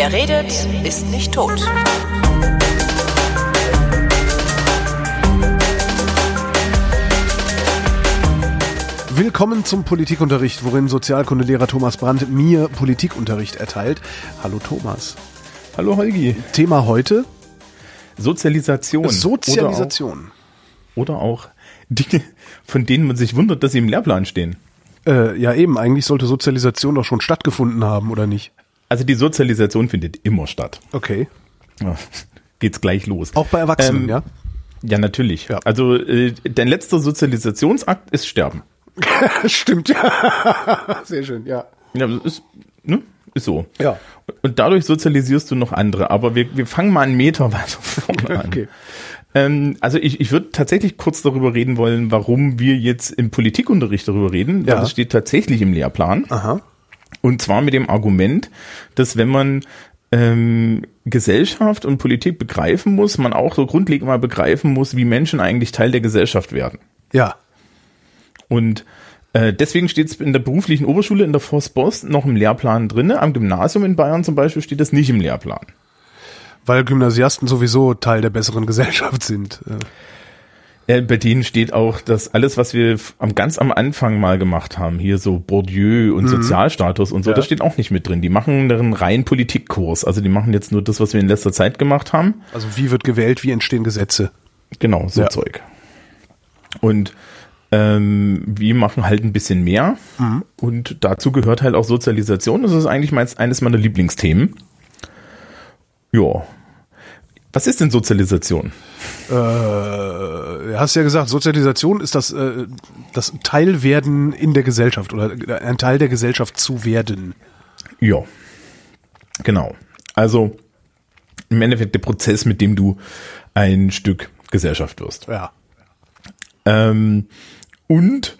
Wer redet, ist nicht tot. Willkommen zum Politikunterricht, worin Sozialkundelehrer Thomas Brandt mir Politikunterricht erteilt. Hallo Thomas. Hallo Holgi. Thema heute? Sozialisation. Sozialisation. Oder auch, oder auch Dinge, von denen man sich wundert, dass sie im Lehrplan stehen. Äh, ja eben, eigentlich sollte Sozialisation doch schon stattgefunden haben, oder nicht? Also die Sozialisation findet immer statt. Okay. Ja, geht's gleich los. Auch bei Erwachsenen, Ähm, ja? Ja, natürlich. Ja. Also äh, dein letzter Sozialisationsakt ist Sterben. Stimmt, ja. Sehr schön, ja. Ja, ist, ne? ist so. Ja. Und dadurch sozialisierst du noch andere. Aber wir, wir fangen mal einen Meter weiter vorne an. Okay. Ähm, also ich, ich würde tatsächlich kurz darüber reden wollen, warum wir jetzt im Politikunterricht darüber reden. Ja. Das steht tatsächlich im Lehrplan. Aha. Und zwar mit dem Argument, dass wenn man ähm, Gesellschaft und Politik begreifen muss, man auch so grundlegend mal begreifen muss, wie Menschen eigentlich Teil der Gesellschaft werden. Ja. Und äh, deswegen steht es in der beruflichen Oberschule in der Forstbost noch im Lehrplan drinne. Am Gymnasium in Bayern zum Beispiel steht das nicht im Lehrplan. Weil Gymnasiasten sowieso Teil der besseren Gesellschaft sind. Äh, Bei denen steht auch, dass alles, was wir am ganz am Anfang mal gemacht haben, hier so Bourdieu und Sozialstatus und so, Ja. das steht auch nicht mit drin. Die machen einen reinen Politikkurs. Also die machen jetzt nur das, was wir in letzter Zeit gemacht haben. Also wie wird gewählt, wie entstehen Gesetze? Genau, so Ja. Zeug. Und ähm, wir machen halt ein bisschen mehr. Und dazu gehört halt auch Sozialisation. Das ist eigentlich meins, eines meiner Lieblingsthemen. Ja. Was ist denn Sozialisation? Äh, du hast ja gesagt, Sozialisation ist das, äh, das Teilwerden in der Gesellschaft oder ein Teil der Gesellschaft zu werden. Ja. Genau. Also im Endeffekt der Prozess, mit dem du ein Stück Gesellschaft wirst. Ja. Ähm, und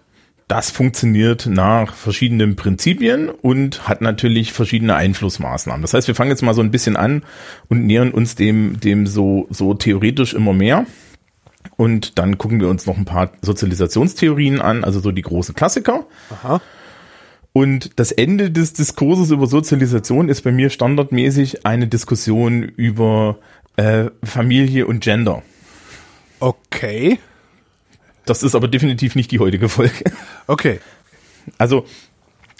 das funktioniert nach verschiedenen Prinzipien und hat natürlich verschiedene Einflussmaßnahmen. Das heißt, wir fangen jetzt mal so ein bisschen an und nähern uns dem, dem so, so theoretisch immer mehr. Und dann gucken wir uns noch ein paar Sozialisationstheorien an, also so die großen Klassiker. Aha. Und das Ende des Diskurses über Sozialisation ist bei mir standardmäßig eine Diskussion über äh, Familie und Gender. Okay. Das ist aber definitiv nicht die heutige Folge. Okay. Also,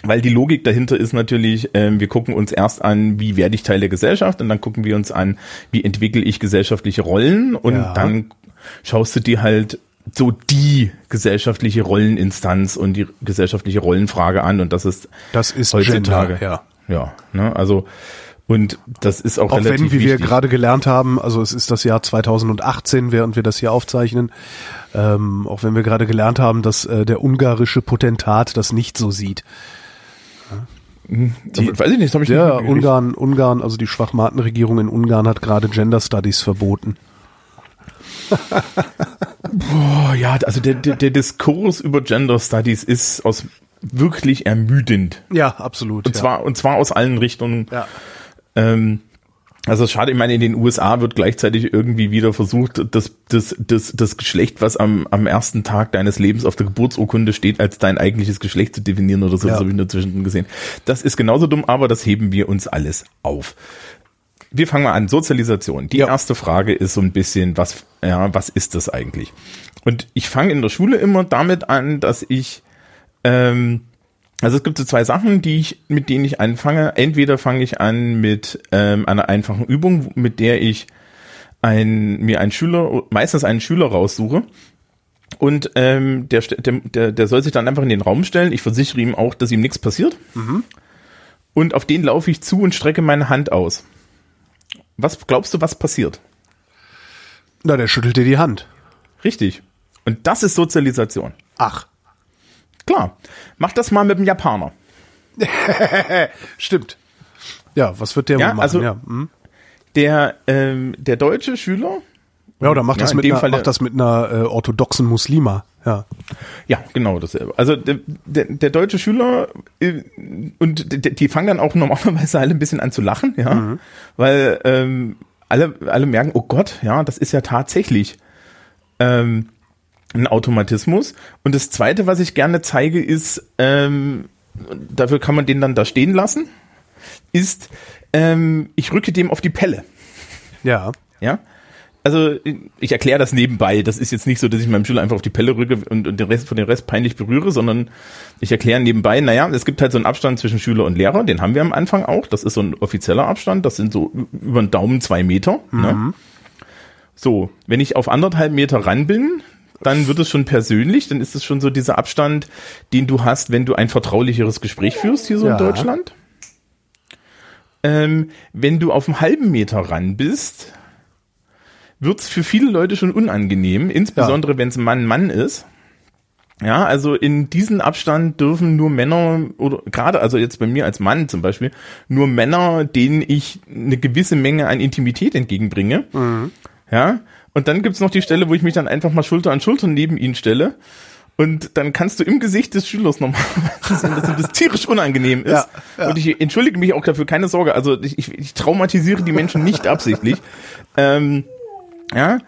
weil die Logik dahinter ist natürlich, ähm, wir gucken uns erst an, wie werde ich Teil der Gesellschaft und dann gucken wir uns an, wie entwickle ich gesellschaftliche Rollen und Ja. dann schaust du dir halt so die gesellschaftliche Rolleninstanz und die gesellschaftliche Rollenfrage an und das ist Das ist heutzutage. Gender, ja. Ja, ne, also und das ist auch, Auch relativ wenn, wie wir wichtig. gerade gelernt haben, also es ist das Jahr 2018, während wir das hier aufzeichnen, ähm, auch wenn wir gerade gelernt haben, dass äh, der ungarische Potentat das nicht so sieht. die, weiß ich nicht, habe ich Ja, nicht Ungarn, Ungarn, also die Schwachmatenregierung in Ungarn hat gerade Gender Studies verboten. Oh, ja, also der, der, der Diskurs über Gender Studies ist aus wirklich ermüdend. Ja, absolut. Und ja. zwar, und zwar aus allen Richtungen. ja. Ähm, also schade, ich meine, in den USA wird gleichzeitig irgendwie wieder versucht, das, das, das, das Geschlecht, was am, am ersten Tag deines Lebens auf der Geburtsurkunde steht, als dein eigentliches Geschlecht zu definieren oder so. Ja. Das habe ich nur zwischendrin gesehen. Das ist genauso dumm, aber das heben wir uns alles auf. Wir fangen mal an. Sozialisation. Die Ja. erste Frage ist so ein bisschen, was, ja, was ist das eigentlich? Und ich fange in der Schule immer damit an, dass ich, ähm, also es gibt so zwei Sachen, die ich, mit denen ich anfange. Entweder fange ich an mit ähm, einer einfachen Übung, mit der ich ein, mir einen Schüler, meistens einen Schüler raussuche. Und ähm, der, der, der, der soll sich dann einfach in den Raum stellen. Ich versichere ihm auch, dass ihm nichts passiert. Und auf den laufe ich zu und strecke meine Hand aus. Was glaubst du, was passiert? Na, der schüttelt dir die Hand. Richtig. Und das ist Sozialisation. Ach, Klar. Mach das mal mit dem Japaner. stimmt. Ja, was wird der Ja, machen? also- ja. hm. Der, ähm, der deutsche Schüler, ja, oder macht Ja, das in mit einer, macht das mit einer äh, orthodoxen Muslima. Ja. Ja, genau dasselbe. Also der, der, der deutsche Schüler äh, und die, die fangen dann auch normalerweise alle ein bisschen an zu lachen, ja, weil ähm, alle alle merken, oh Gott, ja, das ist ja tatsächlich ähm, ein Automatismus. Und das Zweite, was ich gerne zeige, ist, ähm, dafür kann man den dann da stehen lassen. ist, ähm, ich rücke dem auf die Pelle. Ja. Ja. Also ich erkläre das nebenbei. Das ist jetzt nicht so, dass ich meinem Schüler einfach auf die Pelle rücke und, und den Rest von den Rest peinlich berühre, sondern ich erkläre nebenbei, naja, es gibt halt so einen Abstand zwischen Schüler und Lehrer, den haben wir am Anfang auch. Das ist so ein offizieller Abstand, das sind so über den Daumen zwei Meter. Ne? So, wenn ich auf anderthalb Meter ran bin, dann wird es schon persönlich, dann ist es schon so dieser Abstand, den du hast, wenn du ein vertraulicheres Gespräch führst hier so Ja. in Deutschland. Ähm, wenn du auf einen halben Meter ran bist, wird's für viele Leute schon unangenehm, insbesondere wenn es Mann-Mann ist. Ja, also in diesen Abstand dürfen nur Männer oder gerade also jetzt bei mir als Mann zum Beispiel nur Männer, denen ich eine gewisse Menge an Intimität entgegenbringe. Ja, und dann gibt's noch die Stelle, wo ich mich dann einfach mal Schulter an Schulter neben ihn stelle. Und dann kannst du im Gesicht des Schülers normalerweise sehen, dass ihm das tierisch unangenehm ist. Ja, ja. Und ich entschuldige mich auch dafür, keine Sorge. Also ich, ich, ich traumatisiere die Menschen nicht absichtlich. Ähm, ja,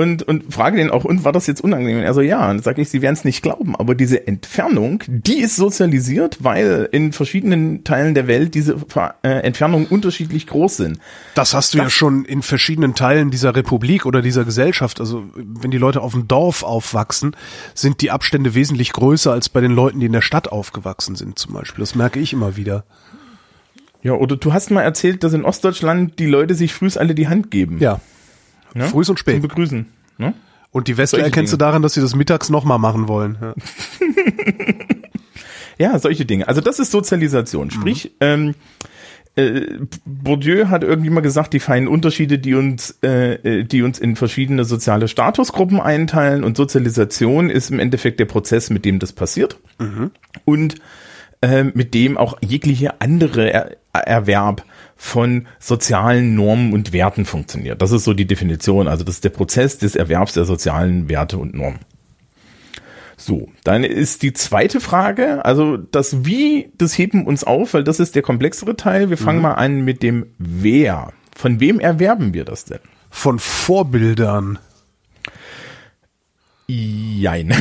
und, und frage den auch, und war das jetzt unangenehm? Und er so, ja. Und dann sage ich, sie werden es nicht glauben, aber diese Entfernung, die ist sozialisiert, weil in verschiedenen Teilen der Welt diese äh, Entfernungen unterschiedlich groß sind. Das hast du ja schon in verschiedenen Teilen dieser Republik oder dieser Gesellschaft. Also wenn die Leute auf dem Dorf aufwachsen, sind die Abstände wesentlich größer als bei den Leuten, die in der Stadt aufgewachsen sind zum Beispiel. Das merke ich immer wieder. Ja, oder du hast mal erzählt, dass in Ostdeutschland die Leute sich frühs alle die Hand geben. Ja. Ne? Frühs und Zum spät. Begrüßen. Ne? Und die Solche erkennst du Dinge. daran, dass sie das mittags nochmal machen wollen. Ja. Ja, solche Dinge. Also das ist Sozialisation. Sprich, ähm, äh, Bourdieu hat irgendwie mal gesagt, die feinen Unterschiede, die uns, äh, äh, die uns in verschiedene soziale Statusgruppen einteilen und Sozialisation ist im Endeffekt der Prozess, mit dem das passiert und äh, mit dem auch jegliche andere er Erwerb von sozialen Normen und Werten funktioniert. Das ist so die Definition. Also das ist der Prozess des Erwerbs der sozialen Werte und Normen. So, dann ist die zweite Frage, also das Wie, das heben uns auf, weil das ist der komplexere Teil. Wir fangen mal an mit dem Wer. Von wem erwerben wir das denn? Von Vorbildern. Jein.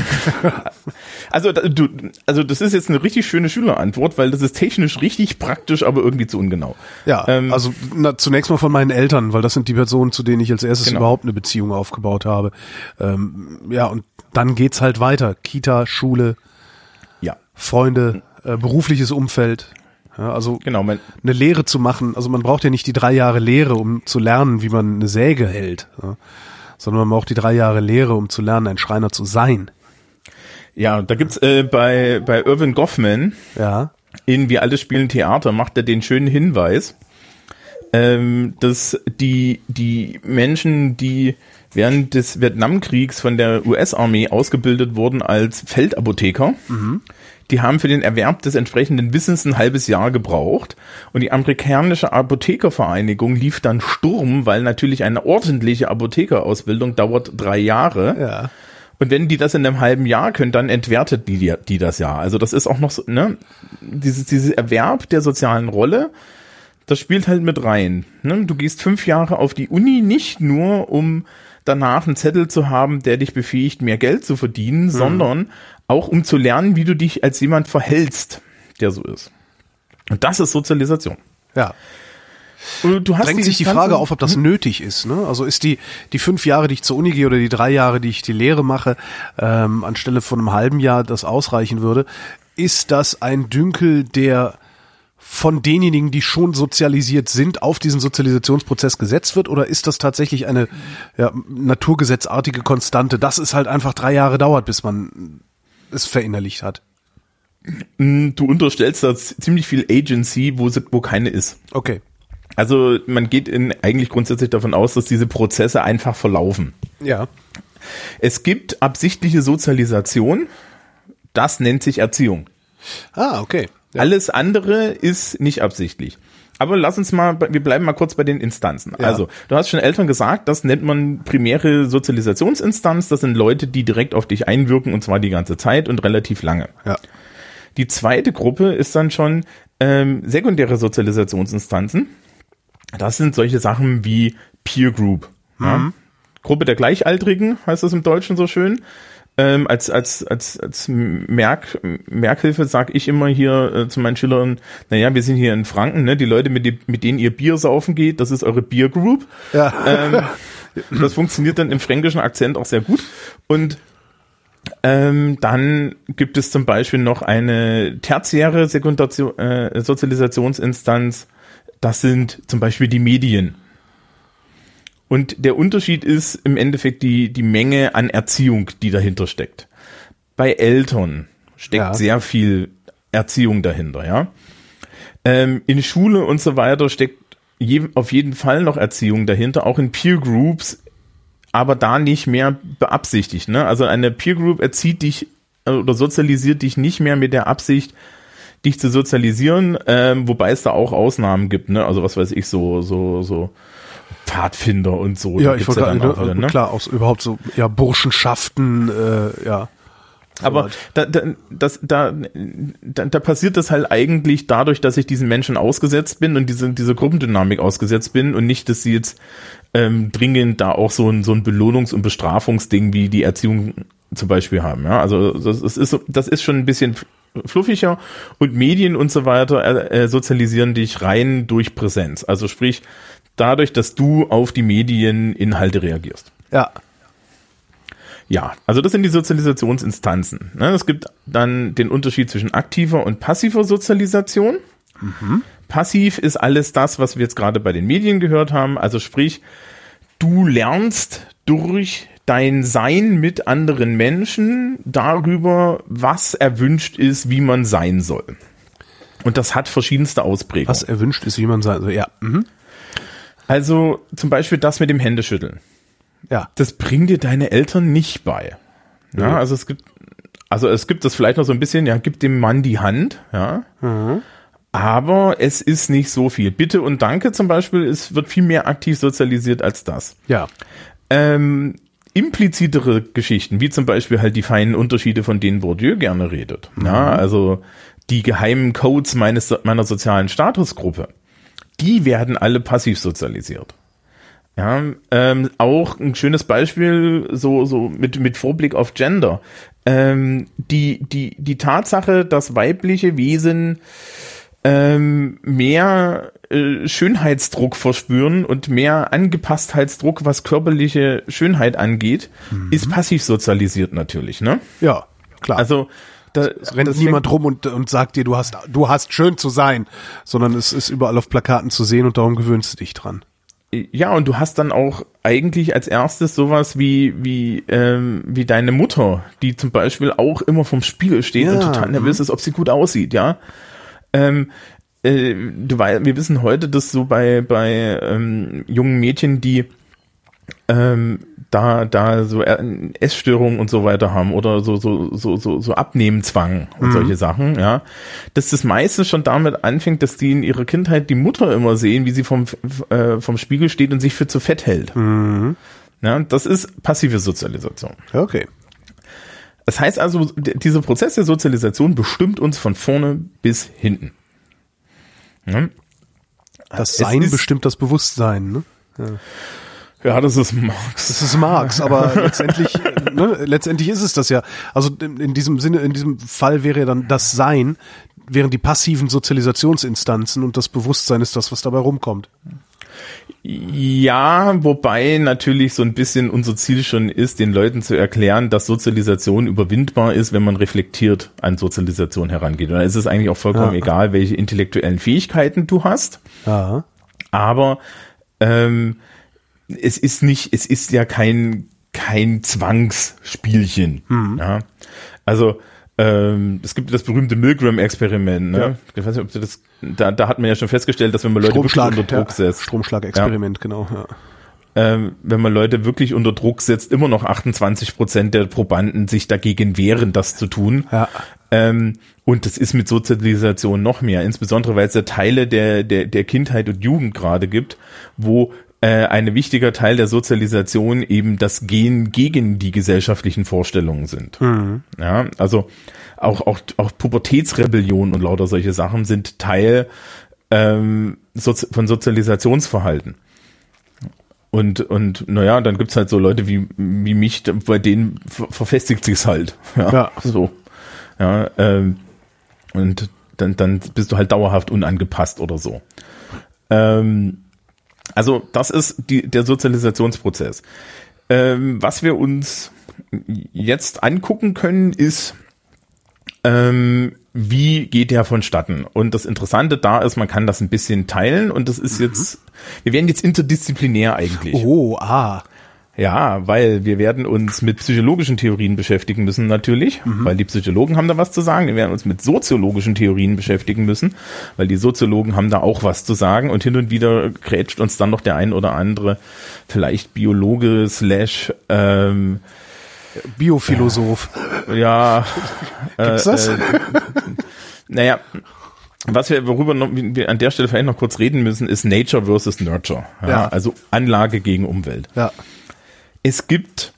also, du, also das ist jetzt eine richtig schöne Schülerantwort, weil das ist technisch richtig praktisch, aber irgendwie zu ungenau. Ja, Ähm, also na, zunächst mal von meinen Eltern, weil das sind die Personen, zu denen ich als erstes Genau. überhaupt eine Beziehung aufgebaut habe. Ähm, ja, und dann geht's halt weiter. Kita, Schule, Ja, Freunde, äh, berufliches Umfeld. Ja, also genau. Eine Lehre zu machen, also man braucht ja nicht die drei Jahre Lehre, um zu lernen, wie man eine Säge hält, ja, sondern man braucht die drei Jahre Lehre, um zu lernen, ein Schreiner zu sein. ja, da gibt's äh, bei, bei Irvin Goffman, Ja, in Wir alle spielen Theater macht er den schönen Hinweis, ähm, dass die, die Menschen, die während des Vietnamkriegs von der US-Armee ausgebildet wurden als Feldapotheker, die haben für den Erwerb des entsprechenden Wissens ein halbes Jahr gebraucht. Und die amerikanische Apothekervereinigung lief dann Sturm, weil natürlich eine ordentliche Apothekerausbildung dauert drei Jahre. ja. Und wenn die das in einem halben Jahr können, dann entwertet die, die, das ja. Also das ist auch noch so, ne, dieses, dieses Erwerb der sozialen Rolle, das spielt halt mit rein. Ne? Du gehst fünf Jahre auf die Uni nicht nur, um danach einen Zettel zu haben, der dich befähigt, mehr Geld zu verdienen, sondern auch um zu lernen, wie du dich als jemand verhältst, der so ist. Und das ist Sozialisation. Ja. Und Du hast Drängt sich die Frage auf, ob das nötig ist. Ne? Also ist die, die fünf Jahre, die ich zur Uni gehe oder die drei Jahre, die ich die Lehre mache, ähm, anstelle von einem halben Jahr das ausreichen würde, ist das ein Dünkel, der von denjenigen, die schon sozialisiert sind, auf diesen Sozialisationsprozess gesetzt wird? Oder ist das tatsächlich eine ja, naturgesetzartige Konstante, dass es halt einfach drei Jahre dauert, bis man es verinnerlicht hat? Du unterstellst da ziemlich viel Agency, wo, sie, wo keine ist. Okay. Also man geht in, eigentlich grundsätzlich davon aus, dass diese Prozesse einfach verlaufen. Ja. Es gibt absichtliche Sozialisation, das nennt sich Erziehung. Ah, okay. Ja. Alles andere ist nicht absichtlich. Aber lass uns mal, wir bleiben mal kurz bei den Instanzen. Ja. Also, du hast schon Eltern gesagt, das nennt man primäre Sozialisationsinstanz. Das sind Leute, die direkt auf dich einwirken und zwar die ganze Zeit und relativ lange. Ja. Die zweite Gruppe ist dann schon ähm, sekundäre Sozialisationsinstanzen. Das sind solche Sachen wie Peer Group. Ja? Gruppe der Gleichaltrigen heißt das im Deutschen so schön. Ähm, als als als als Merk Merkhilfe sage ich immer hier äh, zu meinen Schülern, naja, wir sind hier in Franken, ne? Die Leute, mit, die, mit denen ihr Bier saufen geht, das ist eure Beer Group. Ja. Ähm, das funktioniert dann im fränkischen Akzent auch sehr gut. Und ähm, dann gibt es zum Beispiel noch eine tertiäre Sekundation, äh, Sozialisationsinstanz. Das sind zum Beispiel die Medien. Und der Unterschied ist im Endeffekt die, die Menge an Erziehung, die dahinter steckt. Bei Eltern steckt Ja. sehr viel Erziehung dahinter, ja. Ähm, in Schule und so weiter steckt je, auf jeden Fall noch Erziehung dahinter, auch in Peer Groups, aber da nicht mehr beabsichtigt. Ne? Also eine Peer Group erzieht dich äh, oder sozialisiert dich nicht mehr mit der Absicht, dich zu sozialisieren, ähm, wobei es da auch Ausnahmen gibt. Ne? Also was weiß ich, so so so Pfadfinder und so. Ja, ich wollte dann gerade, auch wieder, ne? klar, aus überhaupt so, ja, Burschenschaften, äh, ja. Aber da, da, das, da, da, da passiert das halt eigentlich dadurch, dass ich diesen Menschen ausgesetzt bin und diese, diese Gruppendynamik ausgesetzt bin und nicht, dass sie jetzt ähm, dringend da auch so ein, so ein Belohnungs- und Bestrafungsding wie die Erziehung zum Beispiel haben. Ja, also das, das ist das ist schon ein bisschen fluffiger und Medien und so weiter äh, äh, sozialisieren dich rein durch Präsenz. Also sprich dadurch, dass du auf die Medieninhalte reagierst. Ja, Ja, also das sind die Sozialisationsinstanzen. Ne, Es gibt dann den Unterschied zwischen aktiver und passiver Sozialisation. Passiv ist alles das, was wir jetzt gerade bei den Medien gehört haben. Also sprich, du lernst durch dein Sein mit anderen Menschen darüber, was erwünscht ist, wie man sein soll. Und das hat verschiedenste Ausprägungen. was erwünscht ist, wie man sagt, also, ja, mhm. Also zum Beispiel das mit dem Händeschütteln. ja, das bringen dir deine Eltern nicht bei. Ja, Nee. also es gibt, also es gibt das vielleicht noch so ein bisschen, ja, gib dem Mann die Hand, ja. Aber es ist nicht so viel. Bitte und Danke zum Beispiel, es wird viel mehr aktiv sozialisiert als das. ja, Ähm, implizitere Geschichten, wie zum Beispiel halt die feinen Unterschiede, von denen Bourdieu gerne redet. Ja, also die geheimen Codes meines, meiner sozialen Statusgruppe, die werden alle passiv sozialisiert. Ja, ähm, auch ein schönes Beispiel, so, so mit, mit Vorblick auf Gender. Ähm, die, die, die Tatsache, dass weibliche Wesen ähm, mehr äh, Schönheitsdruck verspüren und mehr Angepasstheitsdruck, was körperliche Schönheit angeht, ist passiv sozialisiert natürlich, ne? ja, klar. Also da es rennt niemand rum und, und sagt dir, du hast, du hast schön zu sein, sondern es ist überall auf Plakaten zu sehen und darum gewöhnst du dich dran. Ja, und du hast dann auch eigentlich als erstes sowas wie, wie, ähm, wie deine Mutter, die zum Beispiel auch immer vom Spiegel steht Ja, und total nervös ist, ob sie gut aussieht, ja. Ähm, äh, du weißt, wir wissen heute, dass so bei, bei ähm, jungen Mädchen, die ähm, da, da so äh, Essstörungen und so weiter haben oder so, so, so, so, so Abnehmenzwang und solche Sachen, ja, dass das meistens schon damit anfängt, dass die in ihrer Kindheit die Mutter immer sehen, wie sie vom, äh, vom Spiegel steht und sich für zu fett hält. Ja, das ist passive Sozialisation. Okay. Das heißt also, dieser Prozess der Sozialisation bestimmt uns von vorne bis hinten. Ja, Das Es Sein bestimmt das Bewusstsein, ne? ja das ist Marx. Das ist Marx, aber letztendlich, ne, letztendlich ist es das ja. Also in, in diesem Sinne, in diesem Fall wäre ja dann das Sein, wären die passiven Sozialisationsinstanzen und das Bewusstsein ist das, was dabei rumkommt. Ja, wobei natürlich so ein bisschen unser Ziel schon ist, den Leuten zu erklären, dass Sozialisation überwindbar ist, wenn man reflektiert an Sozialisation herangeht. Und da ist es eigentlich auch vollkommen Ja. egal, welche intellektuellen Fähigkeiten du hast. Ja. Aber ähm, es ist nicht, es ist ja kein kein Zwangsspielchen. Ja? Also ähm, es gibt das berühmte Milgram-Experiment. Ne? Ja. Ich weiß nicht, ob du das, da, da hat man ja schon festgestellt, dass wenn man Leute wirklich unter Druck ja. setzt, Stromschlag-Experiment, genau. Ja. ähm, wenn man Leute wirklich unter Druck setzt, immer noch 28 Prozent der Probanden sich dagegen wehren, das zu tun. Ja. Ähm, und das ist mit Sozialisation noch mehr, insbesondere weil es ja Teile der, der, der Kindheit und Jugend gerade gibt, wo äh, ein wichtiger Teil der Sozialisation eben das Gehen gegen die gesellschaftlichen Vorstellungen sind. Ja, also auch, auch, auch Pubertätsrebellion und lauter solche Sachen sind Teil ähm, Sozi von Sozialisationsverhalten. Und, und naja, dann gibt's halt so Leute wie, wie mich, bei denen verfestigt sich's halt. Ja, Ja. so. Ja, ähm, und dann, dann bist du halt dauerhaft unangepasst oder so. Ähm, also das ist die, der Sozialisationsprozess. Ähm, was wir uns jetzt angucken können, ist, ähm, wie geht der vonstatten? Und das Interessante da ist, man kann das ein bisschen teilen und das ist jetzt, wir werden jetzt interdisziplinär eigentlich. Oh, ah. Ja, weil wir werden uns mit psychologischen Theorien beschäftigen müssen natürlich, weil die Psychologen haben da was zu sagen. Wir werden uns mit soziologischen Theorien beschäftigen müssen, weil die Soziologen haben da auch was zu sagen und hin und wieder grätscht uns dann noch der ein oder andere vielleicht Biologe slash ähm, Biophilosoph. ja Gibt's das? Äh, naja, was wir, worüber noch, wir an der Stelle vielleicht noch kurz reden müssen, ist Nature versus Nurture. Ja, Ja. Also Anlage gegen Umwelt. ja. Es gibt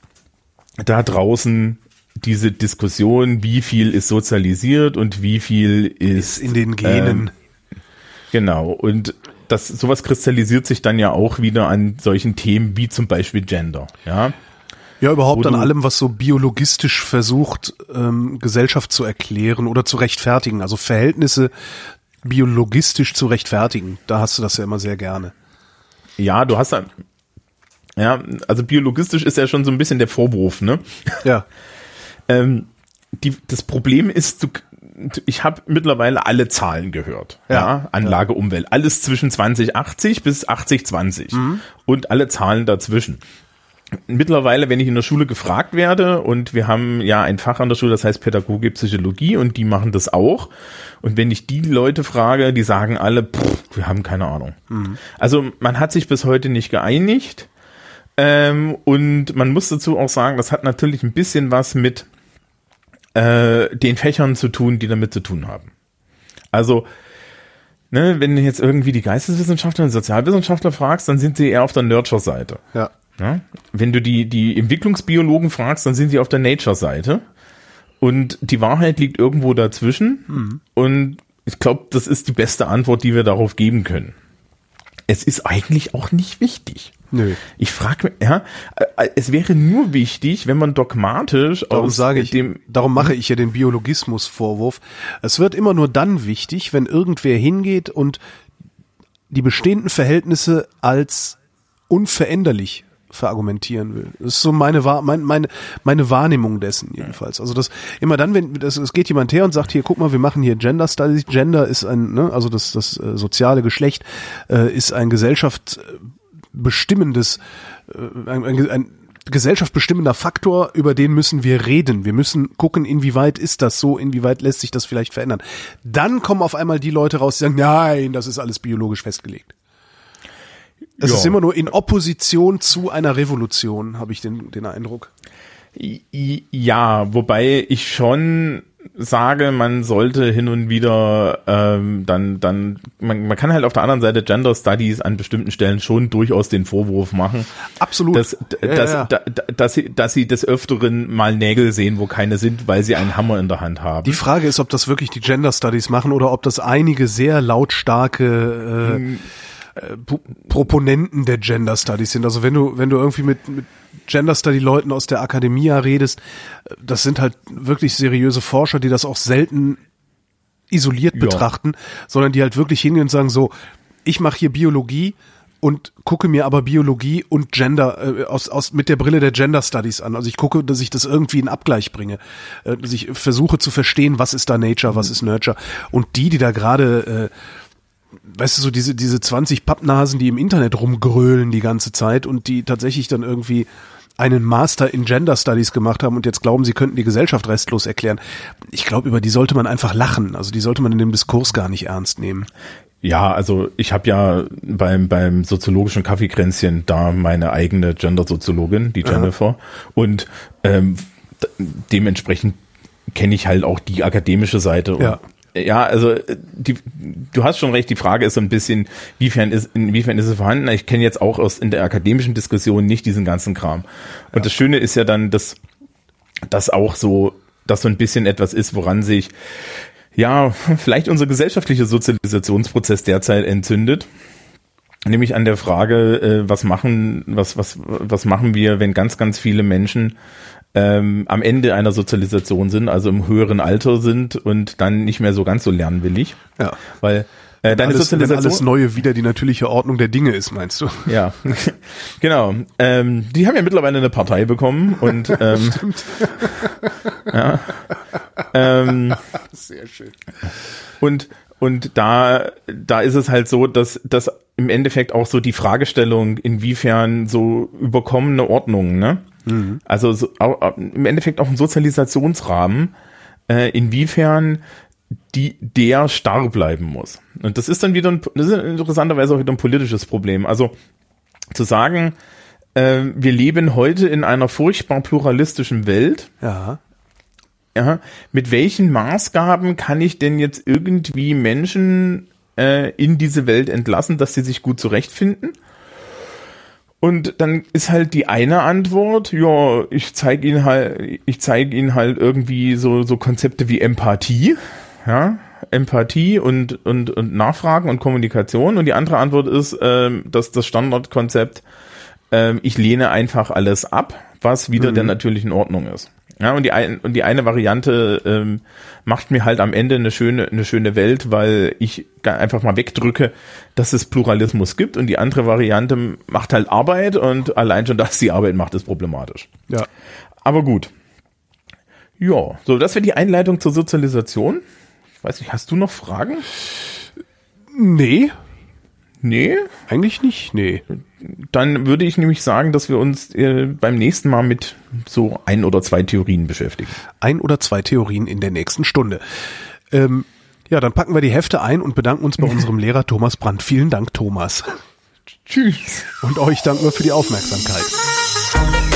da draußen diese Diskussion, wie viel ist sozialisiert und wie viel ist, Ist in den Genen. Ähm, genau. Und das, sowas kristallisiert sich dann ja auch wieder an solchen Themen wie zum Beispiel Gender. Ja. ja, überhaupt an allem, was so biologistisch versucht, ähm, Gesellschaft zu erklären oder zu rechtfertigen. Also Verhältnisse biologistisch zu rechtfertigen. Da hast du das ja immer sehr gerne. Ja, du hast ja, also biologistisch ist ja schon so ein bisschen der Vorwurf, ne? Ja. Ähm, die, das Problem ist, du, ich habe mittlerweile alle Zahlen gehört. Ja. Ja. Anlage, Umwelt. Alles zwischen 2080 bis 8020. Und alle Zahlen dazwischen. Mittlerweile, wenn ich in der Schule gefragt werde, und wir haben ja ein Fach an der Schule, das heißt Pädagogie, Psychologie, und die machen das auch. Und wenn ich die Leute frage, die sagen alle, pff, wir haben keine Ahnung. Also man hat sich bis heute nicht geeinigt. Ähm, und man muss dazu auch sagen, das hat natürlich ein bisschen was mit äh, den Fächern zu tun, die damit zu tun haben. Also, ne, wenn du jetzt irgendwie die Geisteswissenschaftler und Sozialwissenschaftler fragst, dann sind sie eher auf der Nurture-Seite. Ja. Ja? Wenn du die, die Entwicklungsbiologen fragst, dann sind sie auf der Nature-Seite. Und die Wahrheit liegt irgendwo dazwischen. Und ich glaube, das ist die beste Antwort, die wir darauf geben können. Es ist eigentlich auch nicht wichtig. Nö. Ich frage mich, ja, äh, es wäre nur wichtig, wenn man dogmatisch Darum aus sage ich, dem, darum mache ich ja den Biologismus-Vorwurf. Es wird immer nur dann wichtig, wenn irgendwer hingeht und die bestehenden Verhältnisse als unveränderlich verargumentieren will. Das ist so meine, Wahr- mein, meine, meine Wahrnehmung dessen jedenfalls. Also das immer dann, wenn das, es geht jemand her und sagt, hier, guck mal, wir machen hier Gender Studies. Gender ist ein, ne, also das, das äh, soziale Geschlecht äh, ist ein gesellschaftsbestimmendes, äh, ein, ein, ein gesellschaftsbestimmender Faktor, über den müssen wir reden. Wir müssen gucken, inwieweit ist das so, inwieweit lässt sich das vielleicht verändern. Dann kommen auf einmal die Leute raus, die sagen, nein, das ist alles biologisch festgelegt. Es Ja. ist immer nur in Opposition zu einer Revolution, habe ich den, den Eindruck. Ja, wobei ich schon sage, man sollte hin und wieder ähm, dann, dann, man, man kann halt auf der anderen Seite Gender Studies an bestimmten Stellen schon durchaus den Vorwurf machen, Absolut. dass, Ja, dass, ja. Da, da, dass, sie, dass sie des Öfteren mal Nägel sehen, wo keine sind, weil sie einen Hammer in der Hand haben. Die Frage ist, ob das wirklich die Gender Studies machen oder ob das einige sehr lautstarke äh, äh, Pro- Proponenten der Gender Studies sind. Also wenn du, wenn du irgendwie mit, mit Gender Study Leuten aus der Akademia redest, äh, das sind halt wirklich seriöse Forscher, die das auch selten isoliert Ja. betrachten, sondern die halt wirklich hingehen und sagen so, ich mache hier Biologie und gucke mir aber Biologie und Gender äh, aus, aus mit der Brille der Gender Studies an. Also ich gucke, dass ich das irgendwie in Abgleich bringe, äh, dass ich versuche zu verstehen, was ist da Nature, was ist Nurture. Und die, die da gerade äh, weißt du, so diese, diese 20 Pappnasen, die im Internet rumgrölen die ganze Zeit und die tatsächlich dann irgendwie einen Master in Gender Studies gemacht haben und jetzt glauben, sie könnten die Gesellschaft restlos erklären. Ich glaube, über die sollte man einfach lachen. Also die sollte man in dem Diskurs gar nicht ernst nehmen. Ja, also ich habe ja beim, beim soziologischen Kaffeekränzchen da meine eigene Gender-Soziologin, die Jennifer. Und ähm, dementsprechend kenne ich halt auch die akademische Seite. Und Ja. Ja, also äh, die, du hast schon recht, die Frage ist so ein bisschen, inwiefern ist, inwiefern ist es vorhanden? Ich kenne jetzt auch aus in der akademischen Diskussion nicht diesen ganzen Kram. Und das Schöne ist ja dann, dass das auch so, dass so ein bisschen etwas ist, woran sich ja vielleicht unser gesellschaftlicher Sozialisationsprozess derzeit entzündet. Nämlich an der Frage, äh, was machen, was, was, was machen wir, wenn ganz, ganz viele Menschen ähm, am Ende einer Sozialisation sind, also im höheren Alter sind und dann nicht mehr so ganz so lernwillig. Ja. Weil äh, deine alles, wenn Sozialisation alles Neue wieder die natürliche Ordnung der Dinge ist, meinst du? Ja, genau. Ähm, die haben ja mittlerweile eine Partei bekommen und ähm, ja, ähm, Sehr schön. und und da da ist es halt so, dass dass im Endeffekt auch so die Fragestellung, inwiefern so überkommene Ordnungen, ne? Also so, au- im Endeffekt auch ein Sozialisationsrahmen, äh, inwiefern die der starr bleiben muss. Und das ist dann wieder ein, das ist interessanterweise auch wieder ein politisches Problem. Also zu sagen, äh, wir leben heute in einer furchtbar pluralistischen Welt. Ja. Ja, mit welchen Maßgaben kann ich denn jetzt irgendwie Menschen äh, in diese Welt entlassen, dass sie sich gut zurechtfinden? Und dann ist halt die eine Antwort, ja, ich zeige ihnen halt, ich zeige ihnen halt irgendwie so so Konzepte wie Empathie, ja, Empathie und und und Nachfragen und Kommunikation. Und die andere Antwort ist, ähm, dass das Standardkonzept, ähm, ich lehne einfach alles ab, was wieder der natürlichen Ordnung ist. Ja, und die, ein, und die eine Variante ähm, macht mir halt am Ende eine schöne, eine schöne Welt, weil ich einfach mal wegdrücke, dass es Pluralismus gibt. Und die andere Variante macht halt Arbeit und allein schon, dass sie Arbeit macht, ist problematisch. Ja. Aber gut. Ja, so, das wäre die Einleitung zur Sozialisation. Ich weiß nicht, hast du noch Fragen? Nee, Nee? eigentlich nicht. Nee. Dann würde ich nämlich sagen, dass wir uns äh, beim nächsten Mal mit so ein oder zwei Theorien beschäftigen. Ein oder zwei Theorien in der nächsten Stunde. Ähm, ja, dann packen wir die Hefte ein und bedanken uns bei unserem Lehrer Thomas Brandt. Vielen Dank, Thomas. Tschüss. Und euch danken wir für die Aufmerksamkeit.